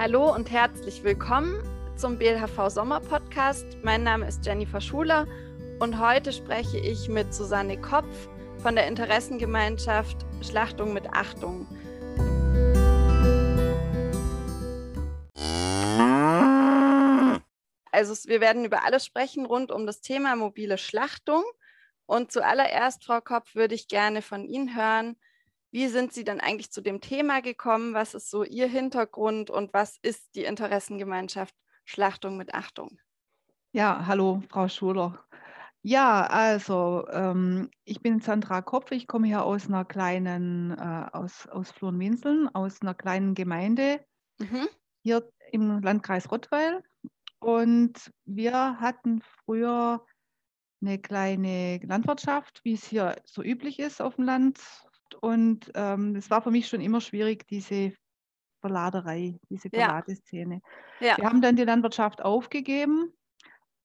Hallo und herzlich willkommen zum BLHV Sommer Podcast. Mein Name ist Jennifer Schuler und heute spreche ich mit Susanne Kopf von der Interessengemeinschaft Schlachtung mit Achtung. Also wir werden über alles sprechen rund um das Thema mobile Schlachtung. Und zuallererst, Frau Kopf, würde ich gerne von Ihnen hören, wie sind Sie denn eigentlich zu dem Thema gekommen? Was ist so Ihr Hintergrund und was ist die Interessengemeinschaft Schlachtung mit Achtung? Ja, hallo, Frau Schuler. Ja, also ähm, ich bin Sandra Kopf, ich komme hier aus einer kleinen, äh, aus, aus Flohnwinseln, aus einer kleinen Gemeinde mhm. hier im Landkreis Rottweil. Und wir hatten früher eine kleine Landwirtschaft, wie es hier so üblich ist auf dem Land. Und ähm, es war für mich schon immer schwierig, diese Verladerei, diese Verladeszene. Ja. Wir haben dann die Landwirtschaft aufgegeben.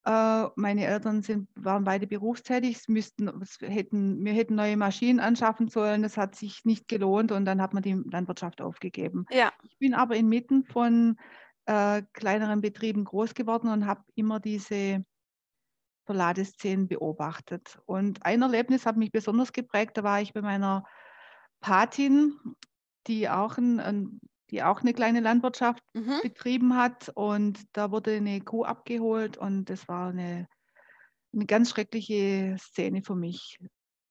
Äh, meine Eltern sind, waren beide berufstätig, müssten, hätten, wir hätten neue Maschinen anschaffen sollen. Das hat sich nicht gelohnt und dann hat man die Landwirtschaft aufgegeben. Ja. Ich bin aber inmitten von äh, kleineren Betrieben groß geworden und habe immer diese Verladeszenen beobachtet. Und ein Erlebnis hat mich besonders geprägt. Da war ich bei meiner Patin, die auch, ein, ein, die auch eine kleine Landwirtschaft mhm. betrieben hat. Und da wurde eine Kuh abgeholt und das war eine, eine ganz schreckliche Szene für mich.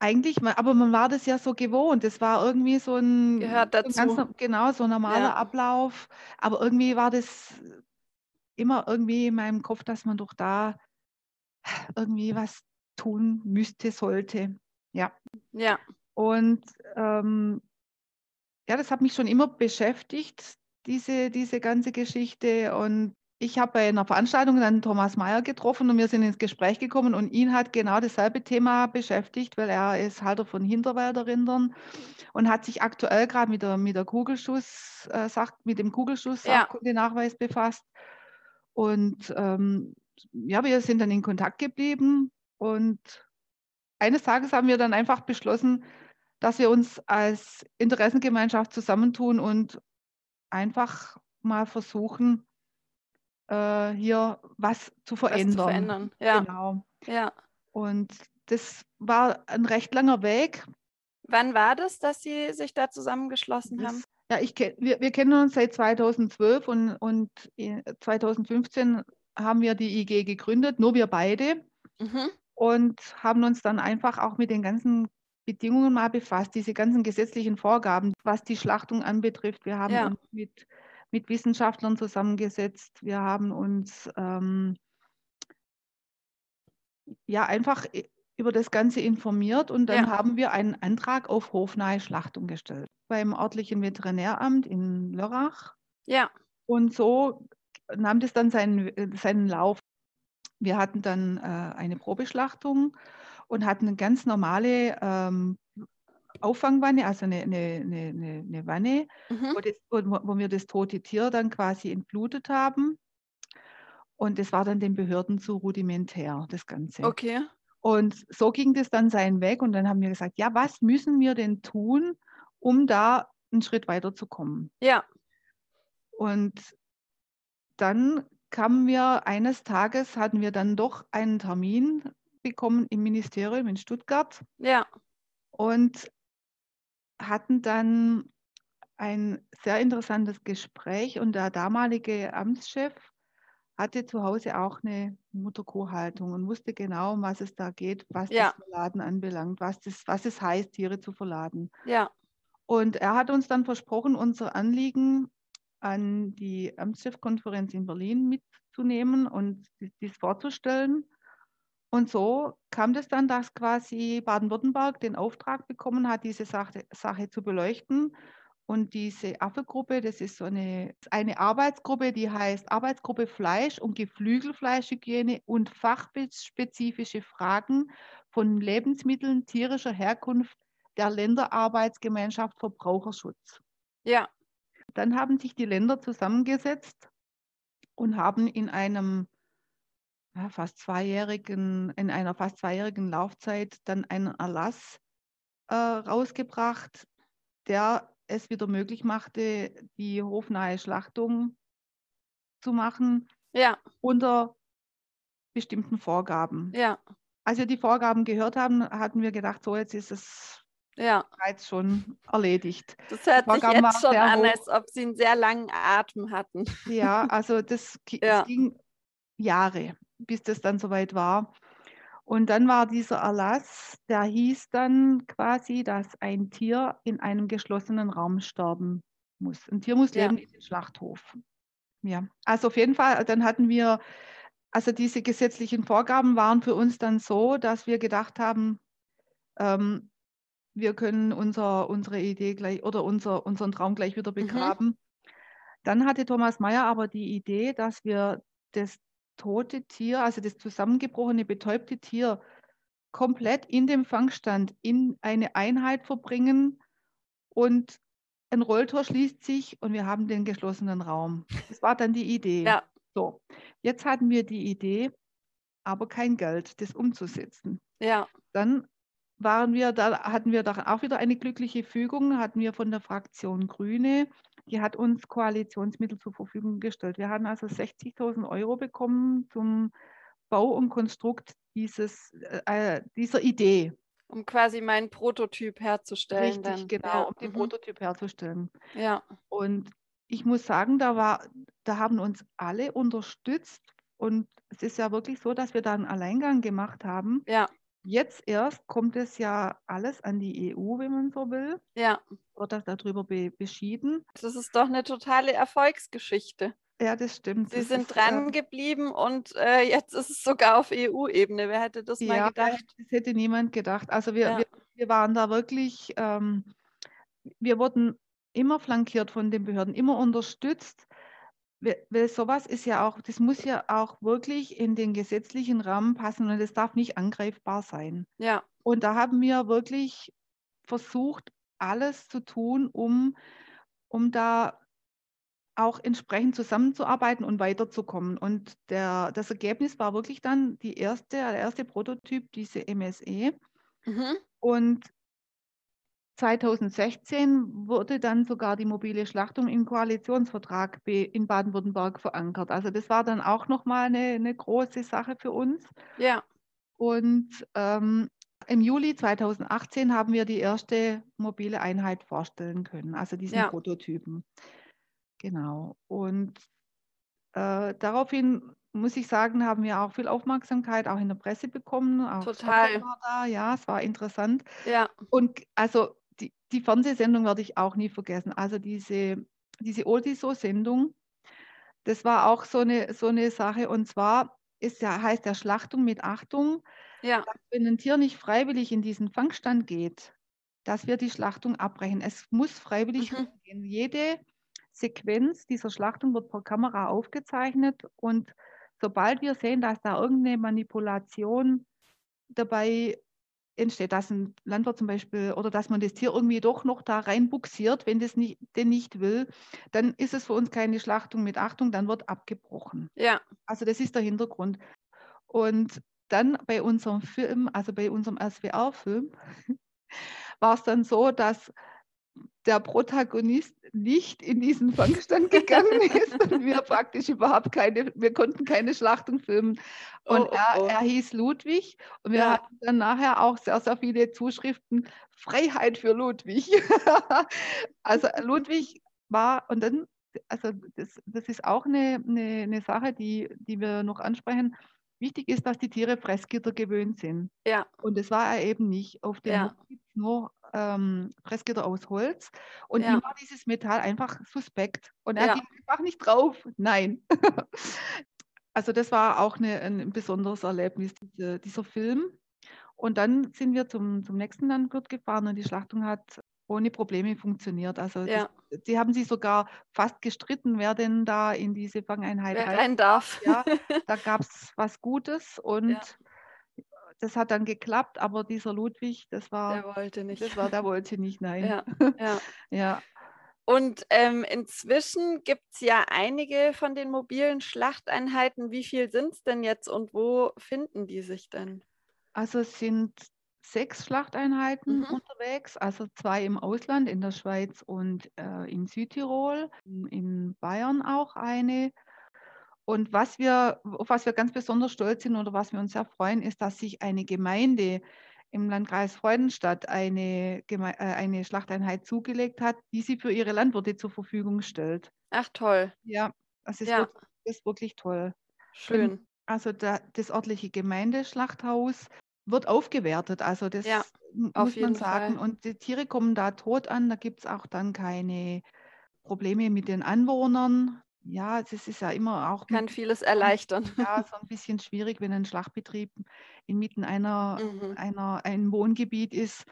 Eigentlich, aber man war das ja so gewohnt. Es war irgendwie so ein, Gehört dazu. Ganz, genau, so ein normaler ja. Ablauf. Aber irgendwie war das immer irgendwie in meinem Kopf, dass man doch da irgendwie was tun müsste, sollte. Ja. Ja. Und ähm, ja, das hat mich schon immer beschäftigt, diese, diese ganze Geschichte. Und ich habe bei einer Veranstaltung dann Thomas Mayer getroffen und wir sind ins Gespräch gekommen und ihn hat genau dasselbe Thema beschäftigt, weil er ist Halter von Hinterwälderrindern und hat sich aktuell gerade mit der, mit der Kugelschuss, äh, sagt, mit dem Kugelschuss ja. Nachweis befasst. Und ähm, ja, wir sind dann in Kontakt geblieben und eines Tages haben wir dann einfach beschlossen, dass wir uns als Interessengemeinschaft zusammentun und einfach mal versuchen, äh, hier was zu verändern. Was zu verändern. Ja. Genau. Ja. Und das war ein recht langer Weg. Wann war das, dass Sie sich da zusammengeschlossen das, haben? Ja, ich, wir, wir kennen uns seit 2012 und, und 2015 haben wir die IG gegründet, nur wir beide. Mhm. Und haben uns dann einfach auch mit den ganzen Bedingungen mal befasst, diese ganzen gesetzlichen Vorgaben, was die Schlachtung anbetrifft. Wir haben ja. uns mit, mit Wissenschaftlern zusammengesetzt. Wir haben uns ähm, ja einfach über das Ganze informiert und dann ja. haben wir einen Antrag auf hofnahe Schlachtung gestellt beim örtlichen Veterinäramt in Lörrach. Ja. Und so nahm das dann seinen, seinen Lauf. Wir hatten dann äh, eine Probeschlachtung und hatten eine ganz normale ähm, Auffangwanne, also eine, eine, eine, eine Wanne, mhm. wo, das, wo, wo, wir das tote Tier dann quasi entblutet haben. Und das war dann den Behörden zu rudimentär, das Ganze. Okay. Und so ging das dann seinen Weg. Und dann haben wir gesagt, ja, was müssen wir denn tun, um da einen Schritt weiterzukommen? Ja. Und dann kamen wir eines Tages, hatten wir dann doch einen Termin bekommen im Ministerium in Stuttgart. Ja. Und hatten dann ein sehr interessantes Gespräch und der damalige Amtschef hatte zu Hause auch eine Mutterkuhhaltung und wusste genau, um was es da geht, was ja. das Verladen anbelangt, was, das, was es heißt, Tiere zu verladen. Ja. Und er hat uns dann versprochen, unser Anliegen an die Amtschefkonferenz in Berlin mitzunehmen und dies vorzustellen. Und so kam das dann, dass quasi Baden-Württemberg den Auftrag bekommen hat, diese Sache, Sache zu beleuchten. Und diese AFE-Gruppe, das ist so eine, eine Arbeitsgruppe, die heißt Arbeitsgruppe Fleisch und Geflügelfleischhygiene und fachspezifische Fragen von Lebensmitteln tierischer Herkunft der Länderarbeitsgemeinschaft Verbraucherschutz. Ja, dann haben sich die Länder zusammengesetzt und haben in einem ja, fast zweijährigen, in einer fast zweijährigen Laufzeit dann einen Erlass äh, rausgebracht, der es wieder möglich machte, die hofnahe Schlachtung zu machen Ja, unter bestimmten Vorgaben. ja, Als wir die Vorgaben gehört haben, hatten wir gedacht, so jetzt ist es ja. bereits schon erledigt. Das hört sich jetzt schon an, hoch. als ob Sie einen sehr langen Atem hatten. Ja, also das Ja. es ging Jahre, bis das dann soweit war. Und dann war dieser Erlass, der hieß dann quasi, dass ein Tier in einem geschlossenen Raum sterben muss. Ein Tier muss Ja. leben in den Schlachthof. Ja, also auf jeden Fall, dann hatten wir, also diese gesetzlichen Vorgaben waren für uns dann so, dass wir gedacht haben, ähm, wir können unser, unsere Idee gleich oder unser, unseren Traum gleich wieder begraben. Dann hatte Thomas Mayer aber die Idee, dass wir das tote Tier, also das zusammengebrochene, betäubte Tier, komplett in dem Fangstand in eine Einheit verbringen und ein Rolltor schließt sich und wir haben den geschlossenen Raum. Das war dann die Idee. Ja, So, jetzt hatten wir die Idee, aber kein Geld, das umzusetzen. ja, Dann waren wir, da hatten wir da auch wieder eine glückliche Fügung, hatten wir von der Fraktion Grüne, die hat uns Koalitionsmittel zur Verfügung gestellt. Wir haben also 60.000 Euro bekommen zum Bau und Konstrukt dieses, äh, dieser Idee. um quasi meinen Prototyp herzustellen. Richtig, dann. genau, Ja, um den mhm. Prototyp herzustellen. Ja, Und ich muss sagen, da war, da haben uns alle unterstützt. Und es ist ja wirklich so, dass wir da einen Alleingang gemacht haben. ja, Jetzt erst kommt es ja alles an die EU, wenn man so will, ja. wird das darüber be beschieden. Das ist doch eine totale Erfolgsgeschichte. Ja, das stimmt. Sie Das sind ist, dran äh, geblieben und äh, jetzt ist es sogar auf EU-Ebene. Wer hätte das mal ja, gedacht? das hätte niemand gedacht. Also wir, Ja. wir, wir waren da wirklich, ähm, wir wurden immer flankiert von den Behörden, immer unterstützt. Weil sowas ist ja auch, das muss ja auch wirklich in den gesetzlichen Rahmen passen und es darf nicht angreifbar sein. Ja, Und da haben wir wirklich versucht, alles zu tun, um, um da auch entsprechend zusammenzuarbeiten und weiterzukommen. Und der, das Ergebnis war wirklich dann die erste, der erste Prototyp, diese MSE. mhm. Und 2016 wurde dann sogar die mobile Schlachtung im Koalitionsvertrag in Baden-Württemberg verankert. Also das war dann auch nochmal eine, eine große Sache für uns. ja, Und ähm, im Juli 2018 haben wir die erste mobile Einheit vorstellen können, also diesen Ja. Prototypen. Genau. Und äh, daraufhin muss ich sagen, haben wir auch viel Aufmerksamkeit auch in der Presse bekommen. Auch Total. Da, ja, es war interessant. ja, Und also die, die Fernsehsendung werde ich auch nie vergessen. Also diese, diese Oldiso-Sendung, das war auch so eine, so eine Sache. Und zwar ist ja, heißt ja Schlachtung mit Achtung, ja, dass wenn ein Tier nicht freiwillig in diesen Fangstand geht, dass wir die Schlachtung abbrechen. Es muss freiwillig Mhm. gehen. Jede Sequenz dieser Schlachtung wird per Kamera aufgezeichnet und sobald wir sehen, dass da irgendeine Manipulation dabei entsteht, dass ein Landwirt zum Beispiel oder dass man das Tier irgendwie doch noch da reinbuxiert, wenn das nicht, denn nicht will, dann ist es für uns keine Schlachtung mit Achtung, dann wird abgebrochen. ja, Also das ist der Hintergrund. Und dann bei unserem Film, also bei unserem SWR-Film, war es dann so, dass der Protagonist nicht in diesen Fangstand gegangen ist und wir praktisch überhaupt keine, wir konnten keine Schlachtung filmen. Und Oh, oh, er, oh. er hieß Ludwig und wir Ja. hatten dann nachher auch sehr, sehr viele Zuschriften, Freiheit für Ludwig. also Ludwig war, und dann, also das, das ist auch eine, eine, eine Sache, die, die wir noch ansprechen. Wichtig ist, dass die Tiere Fressgitter gewöhnt sind. ja, Und das war er eben nicht. Auf dem Ja. Hof gibt es nur ähm, Fressgitter aus Holz. Und Ja. ihm war dieses Metall einfach suspekt. Und er Ja. ging einfach nicht drauf. Nein. also das war auch eine, ein besonderes Erlebnis, diese, dieser Film. Und dann sind wir zum, zum nächsten Landwirt gefahren und die Schlachtung hat ohne Probleme funktioniert. Also ja. das, sie haben sich sogar fast gestritten, wer denn da in diese Fangeinheit Wer rein rein darf. ja, da gab es was Gutes und Ja. Das hat dann geklappt, aber dieser Ludwig, das war, Der wollte nicht. das war, der wollte nicht, nein. Ja, ja. Ja, Und ähm, inzwischen gibt es ja einige von den mobilen Schlachteinheiten. Wie viel sind es denn jetzt und wo finden die sich denn? also es sind sechs Schlachteinheiten Mhm. unterwegs, also zwei im Ausland, in der Schweiz und äh, in Südtirol, in Bayern auch eine. Und was wir, auf was wir ganz besonders stolz sind oder was wir uns sehr freuen, ist, dass sich eine Gemeinde im Landkreis Freudenstadt eine, Geme äh, eine Schlachteinheit zugelegt hat, die sie für ihre Landwirte zur Verfügung stellt. Ach toll. Ja, das ist, Ja. wirklich, das ist wirklich toll. Schön. Also da, das örtliche Gemeindeschlachthaus wird aufgewertet. Also das Ja, muss man sagen. Fall. Und die Tiere kommen da tot an. Da gibt es auch dann keine Probleme mit den Anwohnern. Ja, das ist ja immer auch Kann mit, vieles erleichtern. ja, so ein bisschen schwierig, wenn ein Schlachtbetrieb inmitten einer, Mhm. einer, ein Wohngebiet ist.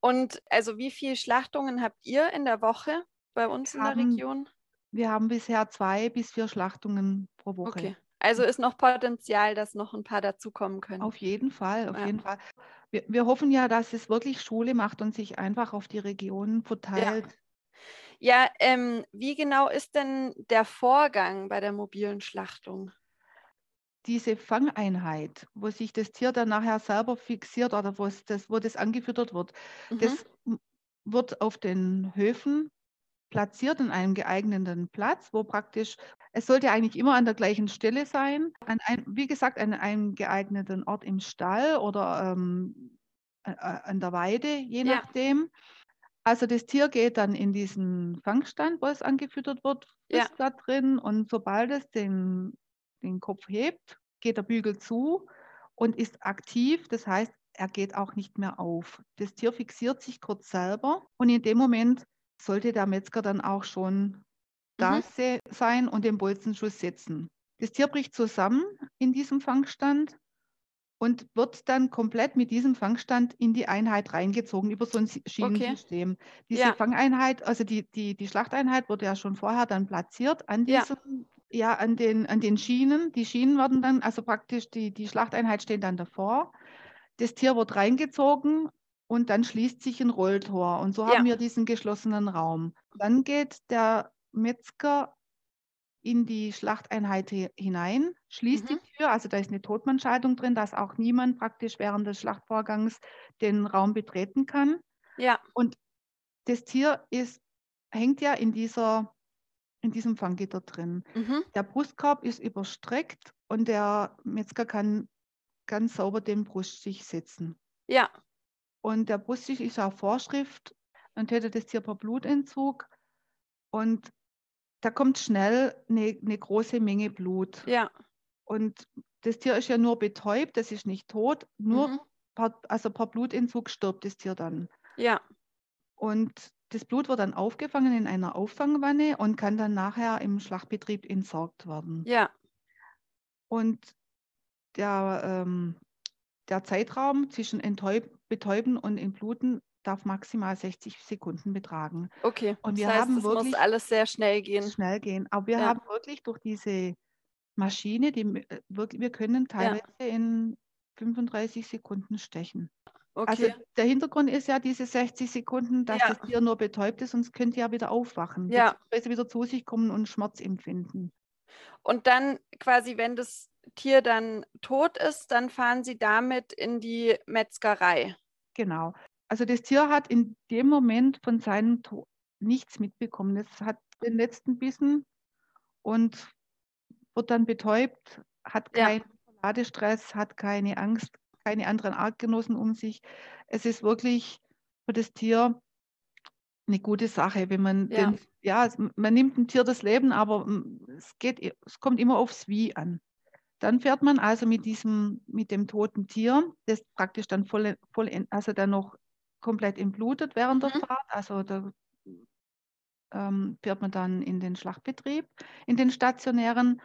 Und also wie viele Schlachtungen habt ihr in der Woche bei uns in der haben Region? Wir haben bisher zwei bis vier Schlachtungen pro Woche. Okay. Also ist noch Potenzial, dass noch ein paar dazukommen können. Auf jeden Fall, auf Ja. jeden Fall. Wir, wir hoffen ja, dass es wirklich Schule macht und sich einfach auf die Region verteilt. Ja, ähm, wie genau ist denn der Vorgang bei der mobilen Schlachtung? Diese Fangeinheit, wo sich das Tier dann nachher selber fixiert oder wo, es das, wo das angefüttert wird, Mhm. das wird auf den Höfen platziert in einem geeigneten Platz, wo praktisch, es sollte eigentlich immer an der gleichen Stelle sein, an ein, wie gesagt, an einem geeigneten Ort im Stall oder ähm, an der Weide, je Ja. nachdem. Also das Tier geht dann in diesen Fangstand, wo es angefüttert wird, Ja. frisst da drin und sobald es den, den Kopf hebt, geht der Bügel zu und ist aktiv. Das heißt, er geht auch nicht mehr auf. Das Tier fixiert sich kurz selber und in dem Moment sollte der Metzger dann auch schon da Mhm. se- sein und den Bolzenschuss setzen. Das Tier bricht zusammen in diesem Fangstand und wird dann komplett mit diesem Fangstand in die Einheit reingezogen über so ein Schienensystem. Diese Ja. Fangeinheit, also die, die, die Schlachteinheit wurde ja schon vorher dann platziert an Ja. diesem, ja, an den, an den Schienen. Die Schienen werden dann, also praktisch die, die Schlachteinheit steht dann davor. Das Tier wird reingezogen und dann schließt sich ein Rolltor. Und so Ja. haben wir diesen geschlossenen Raum. Dann geht der Metzger in die Schlachteinheit hi- hinein, schließt Mhm. die Tür, also da ist eine Totmannschaltung drin, dass auch niemand praktisch während des Schlachtvorgangs den Raum betreten kann. Ja, Und das Tier ist, hängt ja in, dieser, in diesem Fanggitter drin. mhm. Der Brustkorb ist überstreckt und der Metzger kann ganz sauber den Bruststich setzen. ja, Und der Bruststich ist auch Vorschrift und hätte das Tier per Blutentzug. Und da kommt schnell eine, eine große Menge Blut. ja. Und das Tier ist ja nur betäubt, das ist nicht tot. Nur Mhm. per, also per Blutentzug stirbt das Tier dann. Ja, Und das Blut wird dann aufgefangen in einer Auffangwanne und kann dann nachher im Schlachtbetrieb entsorgt werden. ja, Und der, ähm, der Zeitraum zwischen Enttäub Betäuben und Entbluten darf maximal 60 Sekunden betragen. okay. Und das wir heißt, haben es muss wirklich alles sehr schnell gehen. schnell gehen. Aber wir Ja. haben wirklich durch diese Maschine, die, äh, wirklich, wir können teilweise in 35 Sekunden stechen. Also Okay. der Hintergrund ist ja diese 60 Sekunden, dass Ja. das Tier nur betäubt ist, sonst könnte ja wieder aufwachen, Ja. beziehungsweise wieder zu sich kommen und Schmerz empfinden. Und dann quasi, wenn das Tier dann tot ist, dann fahren Sie damit in die Metzgerei. Genau. Also das Tier hat in dem Moment von seinem Tod nichts mitbekommen. Es hat den letzten Bissen und wird dann betäubt, hat Ja. keinen Ladestress, hat keine Angst, keine anderen Artgenossen um sich. Es ist wirklich für das Tier eine gute Sache, wenn man Ja. den, ja, man nimmt dem Tier das Leben, aber es geht, es kommt immer aufs Wie an. Dann fährt man also mit diesem, mit dem toten Tier, das praktisch dann voll, voll also dann noch komplett entblutet während der Mhm. Fahrt, also da ähm, fährt man dann in den Schlachtbetrieb, in den stationären.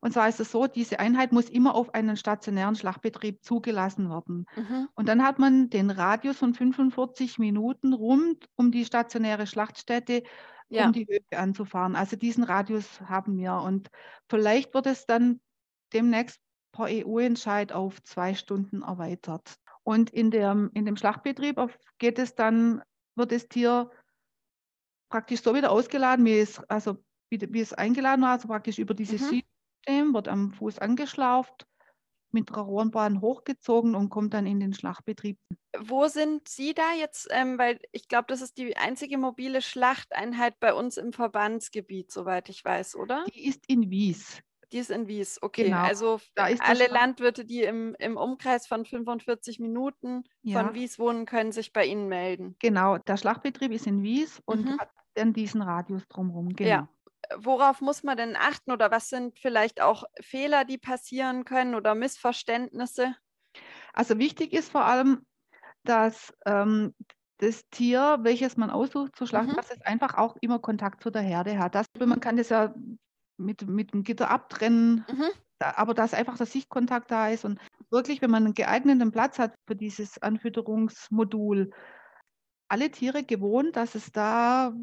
Und zwar ist es so, diese Einheit muss immer auf einen stationären Schlachtbetrieb zugelassen werden. Mhm. Und dann hat man den Radius von 45 Minuten rund um die stationäre Schlachtstätte, Ja. um die Höfe anzufahren. Also diesen Radius haben wir. Und vielleicht wird es dann demnächst per EU-Entscheid auf zwei Stunden erweitert. Und in, der, in dem Schlachtbetrieb geht es dann, wird das Tier praktisch so wieder ausgeladen, wie es, also wie, wie es eingeladen war, also praktisch über dieses Mhm. Schienensystem, wird am Fuß angeschlauft, mit der Rohrbahn hochgezogen und kommt dann in den Schlachtbetrieb. Wo sind Sie da jetzt? Ähm, weil ich glaube, das ist die einzige mobile Schlachteinheit bei uns im Verbandsgebiet, soweit ich weiß, oder? Die ist in Wies. Die ist in Wies, okay. Genau. Also alle Landwirte, die im, im Umkreis von 45 Minuten Ja. von Wies wohnen, können sich bei Ihnen melden. Genau, der Schlachtbetrieb ist in Wies und Mhm. hat dann diesen Radius drumherum. Genau. Ja. Worauf muss man denn achten oder was sind vielleicht auch Fehler, die passieren können oder Missverständnisse? Also wichtig ist vor allem, dass ähm, das Tier, welches man aussucht zu schlachten, Mhm. dass es einfach auch immer Kontakt zu der Herde hat. Das, man kann das ja mit, mit dem Gitter abtrennen, Mhm. da, aber dass einfach der Sichtkontakt da ist und wirklich, wenn man einen geeigneten Platz hat für dieses Anfütterungsmodul, alle Tiere gewohnt, dass es da,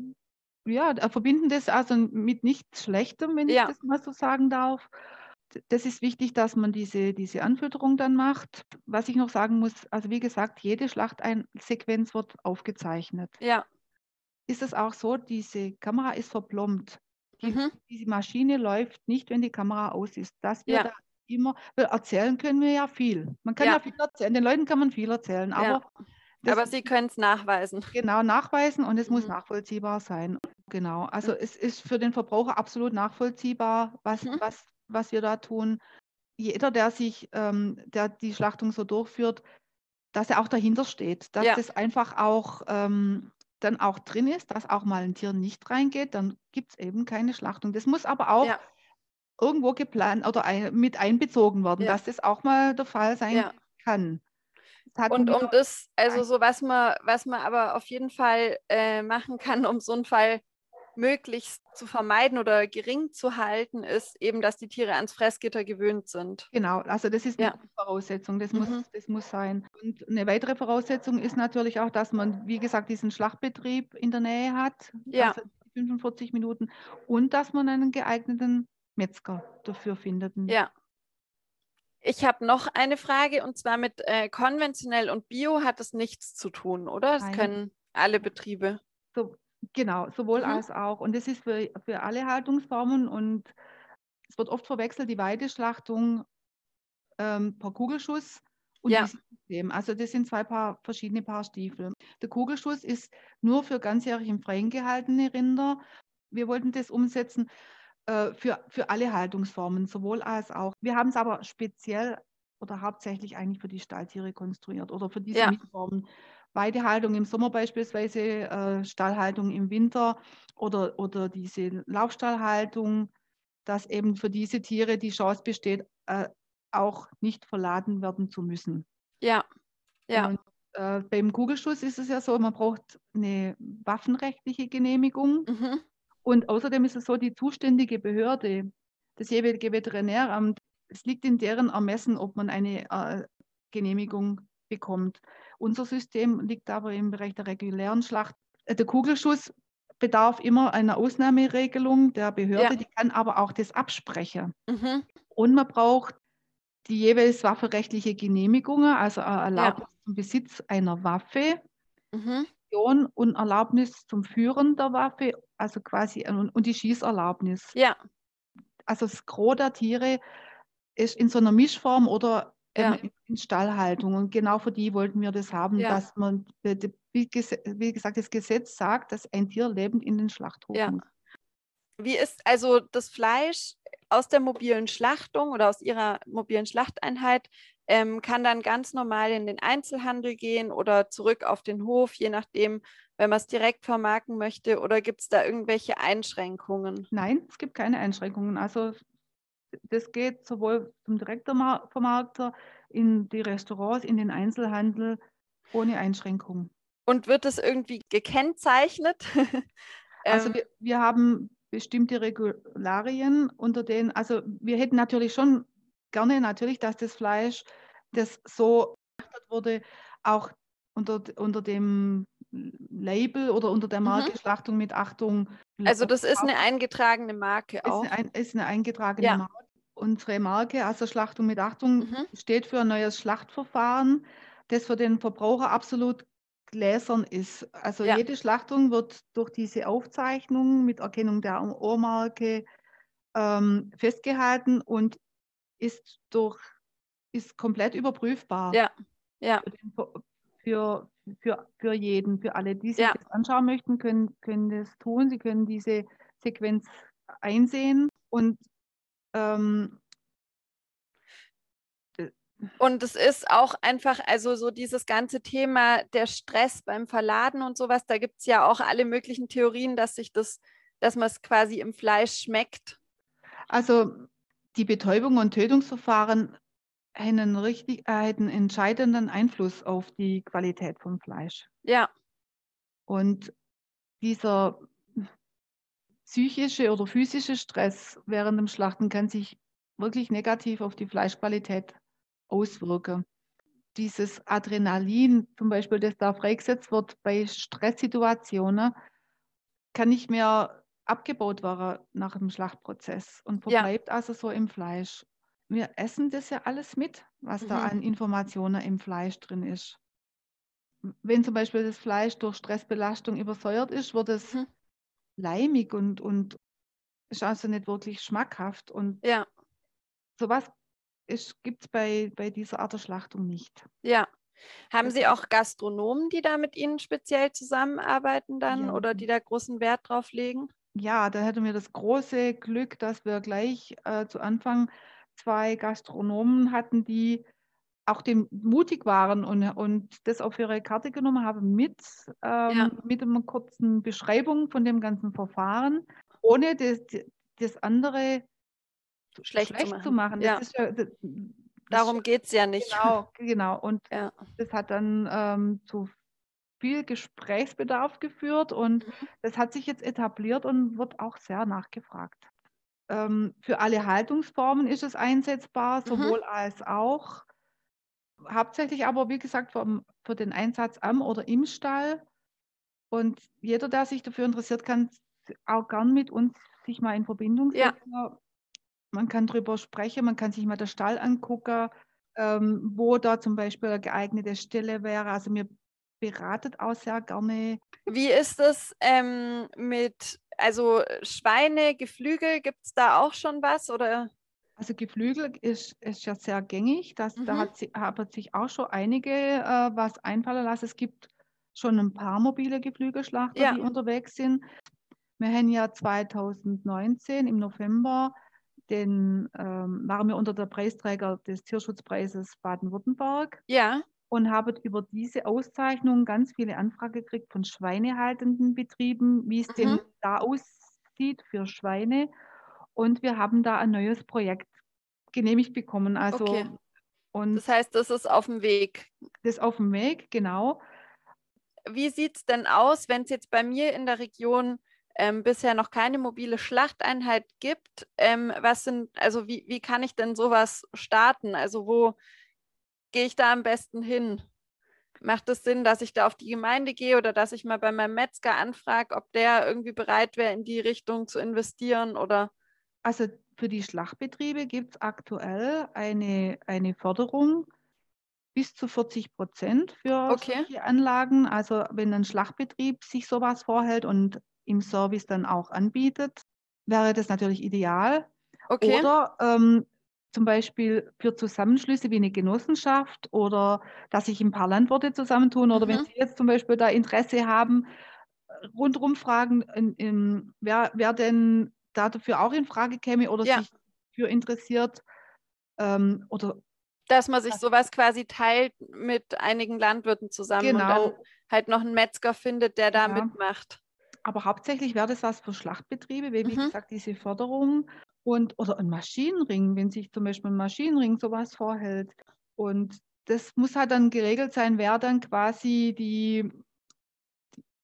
ja, verbinden das also mit nichts Schlechtem, wenn Ja. ich das mal so sagen darf. Das ist wichtig, dass man diese, diese Anfütterung dann macht. Was ich noch sagen muss, also wie gesagt, jede Schlachtsequenz wird aufgezeichnet. Ja. Ist es auch so, diese Kamera ist verplombt. Mhm. diese Maschine läuft nicht, wenn die Kamera aus ist. Dass wir Ja. da immer, erzählen können wir ja viel. Man kann ja, Ja. viel erzählen, den Leuten kann man viel erzählen, Ja. aber das Aber Sie können es nachweisen. genau nachweisen und es muss Mhm. nachvollziehbar sein. Genau. Also es ist für den Verbraucher absolut nachvollziehbar, was, Mhm. was, was wir da tun. Jeder, der sich, ähm, der die Schlachtung so durchführt, dass er auch dahinter steht, dass Ja. das einfach auch ähm, dann auch drin ist, dass auch mal ein Tier nicht reingeht, dann gibt es eben keine Schlachtung. Das muss aber auch Ja. irgendwo geplant oder ein, mit einbezogen werden, Ja. dass das auch mal der Fall sein Ja. kann. Und um das, also so was man, was man aber auf jeden Fall äh, machen kann, um so einen Fall möglichst zu vermeiden oder gering zu halten, ist eben, dass die Tiere ans Fressgitter gewöhnt sind. Genau, also das ist eine Ja. Voraussetzung, das muss, Mhm. das muss sein. Und eine weitere Voraussetzung ist natürlich auch, dass man, wie gesagt, diesen Schlachtbetrieb in der Nähe hat, Ja. also 45 Minuten, und dass man einen geeigneten Metzger dafür findet. Ja. Ich habe noch eine Frage und zwar mit äh, konventionell und Bio hat es nichts zu tun, oder? Das Nein. können alle Betriebe. So, genau, sowohl Mhm. als auch. Und das ist für, für alle Haltungsformen und es wird oft verwechselt, die Weideschlachtung ähm, per Kugelschuss und Ja. System. Also das sind zwei Paar, verschiedene Paar Stiefel. Der Kugelschuss ist nur für ganzjährig im Freien gehaltene Rinder. Wir wollten das umsetzen äh, für, für alle Haltungsformen, sowohl als auch. Wir haben es aber speziell oder hauptsächlich eigentlich für die Stalltiere konstruiert oder für diese Ja. Mietformen. Weidehaltung im Sommer beispielsweise, äh, Stallhaltung im Winter oder, oder diese Laufstallhaltung, dass eben für diese Tiere die Chance besteht, äh, auch nicht verladen werden zu müssen. Ja. Ja. Und äh, beim Kugelschuss ist es ja so, man braucht eine waffenrechtliche Genehmigung. Mhm. Und außerdem ist es so, die zuständige Behörde, das jeweilige Veterinäramt, es liegt in deren Ermessen, ob man eine äh, Genehmigung bekommt. Unser System liegt aber im Bereich der regulären Schlacht. Äh, Der Kugelschuss bedarf immer einer Ausnahmeregelung der Behörde, Ja. die kann aber auch das absprechen. Mhm. Und man braucht die jeweils waffenrechtliche Genehmigungen, also eine Erlaubnis zum Besitz einer Waffe Mhm. Und Erlaubnis zum Führen der Waffe, also quasi und, und die Schießerlaubnis. Ja. Also das Gros der Tiere ist in so einer Mischform oder Ja. ähm, in Stallhaltung. Und genau für die wollten wir das haben, Ja. dass man, äh, wie, ges- wie gesagt, das Gesetz sagt, dass ein Tier lebend in den Schlachthof Ja. muss. Wie ist also das Fleisch aus der mobilen Schlachtung oder aus Ihrer mobilen Schlachteinheit ähm, kann dann ganz normal in den Einzelhandel gehen oder zurück auf den Hof, je nachdem, wenn man es direkt vermarkten möchte oder gibt es da irgendwelche Einschränkungen? Nein, es gibt keine Einschränkungen. Also das geht sowohl zum Direktvermarkter, in die Restaurants, in den Einzelhandel ohne Einschränkung. Und wird es irgendwie gekennzeichnet? Also wir, wir haben bestimmte Regularien, unter denen, also wir hätten natürlich schon gerne natürlich, dass das Fleisch, das so gemacht wurde, auch unter, unter dem Label oder unter der Marke Schlachtung mit Achtung. Also das ist eine eingetragene Marke ist auch. eine, ein- ist eine eingetragene Ja. Marke. Unsere Marke, also Schlachtung mit Achtung, Mhm. steht für ein neues Schlachtverfahren, das für den Verbraucher absolut gläsern ist. Also Ja. jede Schlachtung wird durch diese Aufzeichnung mit Erkennung der Ohrmarke ähm, festgehalten und ist durch ist komplett überprüfbar Ja, ja, für, den, für, für, für jeden, für alle, die sich Ja. das anschauen möchten, können, können das tun. Sie können diese Sequenz einsehen und Ähm, und es ist auch einfach, also so dieses ganze Thema der Stress beim Verladen und sowas, da gibt es ja auch alle möglichen Theorien, dass sich das, dass man es quasi im Fleisch schmeckt. Also die Betäubung und Tötungsverfahren einen, richtig, einen entscheidenden Einfluss auf die Qualität vom Fleisch. Ja. Und dieser psychische oder physische Stress während dem Schlachten kann sich wirklich negativ auf die Fleischqualität auswirken. Dieses Adrenalin zum Beispiel, das da freigesetzt wird bei Stresssituationen, kann nicht mehr abgebaut werden nach dem Schlachtprozess und verbleibt ja. also so im Fleisch. Wir essen das ja alles mit, was mhm. da an Informationen im Fleisch drin ist. Wenn zum Beispiel das Fleisch durch Stressbelastung übersäuert ist, wird es mhm. leimig und, und ist also nicht wirklich schmackhaft. Und ja. sowas gibt es bei, bei dieser Art der Schlachtung nicht. Ja. Haben Sie auch Gastronomen, die da mit Ihnen speziell zusammenarbeiten dann ja. oder die da großen Wert drauf legen? Ja, da hatten wir das große Glück, dass wir gleich äh, zu Anfang zwei Gastronomen hatten, die auch dem mutig waren und, und das auf ihre Karte genommen haben mit, ähm, ja. mit einer kurzen Beschreibung von dem ganzen Verfahren, ohne das, das andere schlecht, schlecht zu machen. Zu machen. Ja. ja das, Darum geht es ja nicht. Genau, genau. Und das hat dann ähm, zu viel Gesprächsbedarf geführt und mhm. das hat sich jetzt etabliert und wird auch sehr nachgefragt. Ähm, für alle Haltungsformen ist es einsetzbar, mhm. sowohl mhm. als auch. Hauptsächlich aber, wie gesagt, für, für den Einsatz am oder im Stall. Und jeder, der sich dafür interessiert, kann auch gern mit uns sich mal in Verbindung setzen. Ja. Man kann darüber sprechen, man kann sich mal den Stall angucken, ähm, wo da zum Beispiel eine geeignete Stelle wäre. Also wir beratet auch sehr gerne. Wie ist es ähm, mit, also Schweine, Geflügel, gibt es da auch schon was oder? Also Geflügel ist, ist ja sehr gängig. Das, mhm. Da hat, sie, hat sich auch schon einige äh, was einfallen lassen. Es gibt schon ein paar mobile Geflügelschlachter, ja. die unterwegs sind. Wir haben ja 2019 im November den, ähm, waren wir unter der Preisträger des Tierschutzpreises Baden-Württemberg. Ja. Und haben über diese Auszeichnung ganz viele Anfragen gekriegt von schweinehaltenden Betrieben, wie es mhm. denn da aussieht für Schweine. Und wir haben da ein neues Projekt genehmigt bekommen. Also, okay. und das heißt, das ist auf dem Weg. Das ist auf dem Weg, genau. Wie sieht es denn aus, wenn es jetzt bei mir in der Region ähm, bisher noch keine mobile Schlachteinheit gibt. Ähm, was sind, also wie, wie kann ich denn sowas starten? Also wo gehe ich da am besten hin? Macht es Sinn, dass ich da auf die Gemeinde gehe oder dass ich mal bei meinem Metzger anfrage, ob der irgendwie bereit wäre, in die Richtung zu investieren oder? Also für die Schlachtbetriebe gibt es aktuell eine, eine Förderung bis zu 40 Prozent für okay. solche Anlagen. Also wenn ein Schlachtbetrieb sich sowas vorhält und im Service dann auch anbietet, wäre das natürlich ideal. Okay. Oder ähm, zum Beispiel für Zusammenschlüsse wie eine Genossenschaft oder dass sich ein paar Landwirte zusammentun oder mhm. wenn Sie jetzt zum Beispiel da Interesse haben, rundherum fragen, in, in, wer, wer denn da dafür auch in Frage käme oder ja. sich für interessiert ähm, oder dass man sich sowas quasi teilt mit einigen Landwirten zusammen genau. und dann halt noch einen Metzger findet, der da ja. mitmacht. Aber hauptsächlich wäre das was für Schlachtbetriebe, wie, wie mhm. gesagt, diese Förderung und oder ein Maschinenring, wenn sich zum Beispiel ein Maschinenring sowas vorhält. Und das muss halt dann geregelt sein, wer dann quasi die,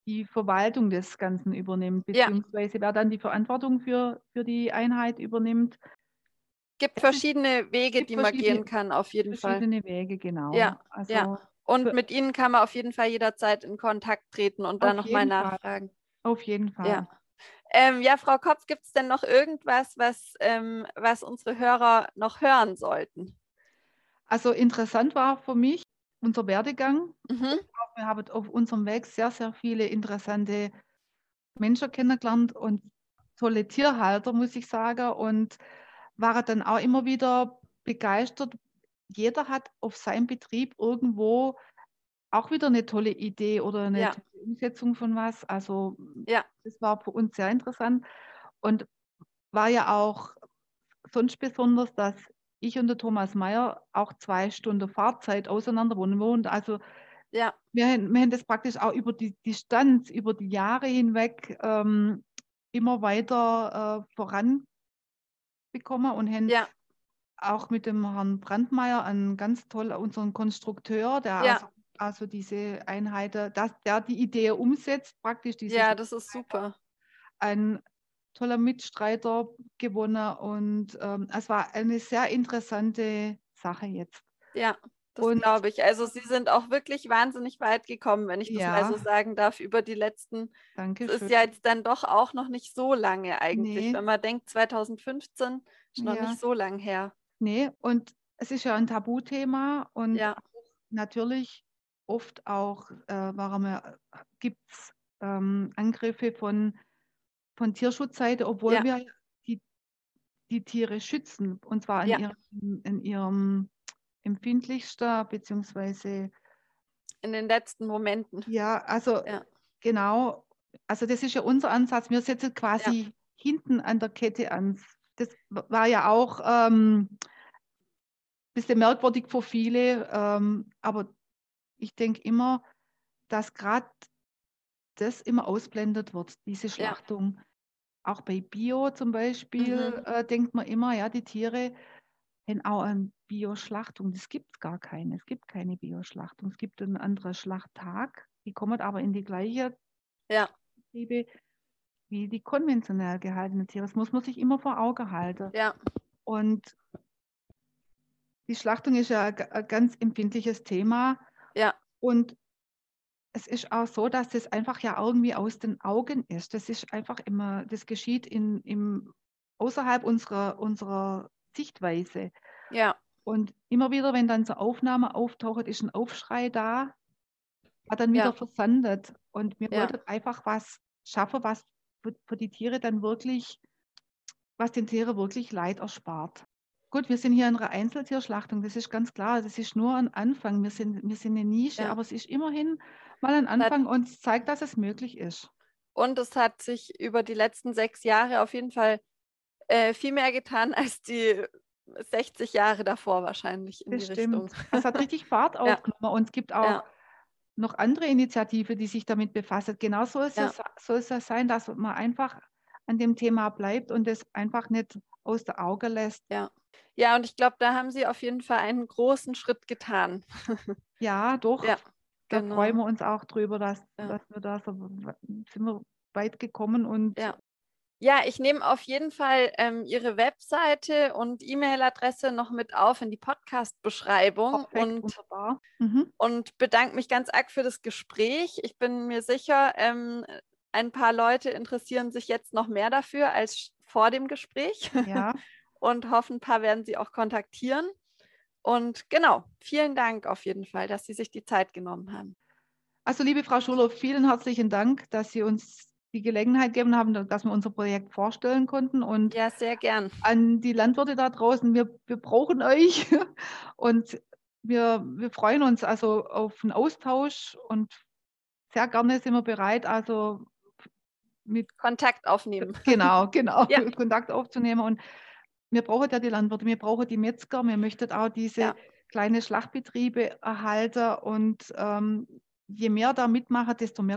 die Verwaltung des Ganzen übernimmt, beziehungsweise ja. wer dann die Verantwortung für, für die Einheit übernimmt. Gibt verschiedene Wege, gibt die man gehen kann, auf jeden verschiedene Fall. Verschiedene Wege, genau. Ja, also ja. Und mit ihnen kann man auf jeden Fall jederzeit in Kontakt treten und dann nochmal nachfragen. Auf jeden Fall. Ja. Ähm, ja, Frau Kopf, gibt es denn noch irgendwas, was, ähm, was unsere Hörer noch hören sollten? Also interessant war für mich unser Werdegang. Mhm. Wir haben auf unserem Weg sehr, sehr viele interessante Menschen kennengelernt und tolle Tierhalter, muss ich sagen. Und waren dann auch immer wieder begeistert. Jeder hat auf seinem Betrieb irgendwo auch wieder eine tolle Idee oder eine ja. Umsetzung von was. Also ja. das war für uns sehr interessant und war ja auch sonst besonders, dass ich und der Thomas Mayer auch zwei Stunden Fahrzeit auseinander wohnen. Und also Ja, wir, haben- wir haben das praktisch auch über die Distanz, über die Jahre hinweg ähm, immer weiter äh, voranbekommen und haben ja, auch mit dem Herrn Brandmeier einen ganz toll, unseren Konstrukteur, der Ja. also, also diese Einheiten, dass der die Idee umsetzt, praktisch diese ja, das ist super. ein toller Mitstreiter gewonnen und ähm, es war eine sehr interessante Sache jetzt. Ja, das glaube ich. Also Sie sind auch wirklich wahnsinnig weit gekommen, wenn ich das mal so Ja. sagen darf, über die letzten Danke Es ist ja jetzt dann doch auch noch nicht so lange eigentlich. Nee. Wenn man denkt, 2015 ist noch Ja. nicht so lang her. Nee, und es ist ja ein Tabuthema und Ja. natürlich oft auch, äh, warum gibt es ähm, Angriffe von, von Tierschutzseite, obwohl Ja. wir die, die Tiere schützen und zwar in, Ja. ihrem, in ihrem empfindlichster beziehungsweise In den letzten Momenten. ja, also Ja. genau, also das ist ja unser Ansatz. Wir setzen quasi hinten an der Kette an. Das war ja auch ähm, ein bisschen merkwürdig für viele, ähm, aber ich denke immer, dass gerade das immer ausblendet wird, diese Schlachtung. Auch bei Bio zum Beispiel Mhm. äh, denkt man immer, ja, die Tiere haben auch eine Bioschlachtung. Das gibt es gar keine. Es gibt keine Bioschlachtung. Es gibt einen anderen Schlachttag. Die kommen aber in die gleiche Ja, Betriebe wie die konventionell gehaltenen Tiere. Das muss man sich immer vor Augen halten. ja, Und die Schlachtung ist ja ein ganz empfindliches Thema. Ja, Und es ist auch so, dass das einfach ja irgendwie aus den Augen ist. Das ist einfach immer, das geschieht in, im, außerhalb unserer, unserer Sichtweise. ja, Und immer wieder, wenn dann so Aufnahme auftaucht, ist ein Aufschrei da, hat dann wieder Ja. versandet. Und wir Ja. wollten einfach was schaffen, was für, für die Tiere dann wirklich, was den Tieren wirklich Leid erspart. Gut, wir sind hier in einer Einzeltierschlachtung, das ist ganz klar. Das ist nur ein Anfang. Wir sind, wir sind eine Nische, Ja. aber es ist immerhin mal ein Anfang und zeigt, dass es möglich ist. Und es hat sich über die letzten sechs Jahre auf jeden Fall äh, viel mehr getan als die 60 Jahre davor wahrscheinlich in Das die stimmt. Richtung. Es hat richtig Fahrt Ja. aufgenommen und es gibt auch Ja. noch andere Initiativen, die sich damit befassen. Genau so soll es, Ja. soll es ja sein, dass man einfach an dem Thema bleibt und es einfach nicht aus der Auge lässt. Ja, und ich glaube, da haben Sie auf jeden Fall einen großen Schritt getan. Ja, doch. Ja, da genau. freuen wir uns auch drüber, dass, Ja. dass wir da so sind wir weit gekommen und Ja. Ja, ich nehme auf jeden Fall ähm, Ihre Webseite und E-Mail-Adresse noch mit auf in die Podcast-Beschreibung und. Mhm. und bedanke mich ganz arg für das Gespräch. Ich bin mir sicher, ähm, ein paar Leute interessieren sich jetzt noch mehr dafür als vor dem Gespräch Ja, und hoffe, ein paar werden Sie auch kontaktieren. Und genau, vielen Dank auf jeden Fall, dass Sie sich die Zeit genommen haben. also liebe Frau Schuler, vielen herzlichen Dank, dass Sie uns die Gelegenheit gegeben haben, dass wir unser Projekt vorstellen konnten und Ja, sehr gern. an die Landwirte da draußen, wir, wir brauchen euch und wir, wir freuen uns also auf einen Austausch und sehr gerne sind wir bereit, also mit Kontakt aufnehmen. genau, genau, Ja. Kontakt aufzunehmen. Und wir brauchen ja die Landwirte, wir brauchen die Metzger, wir möchten auch diese Ja. kleine Schlachtbetriebe erhalten und ähm, je mehr da mitmachen, desto mehr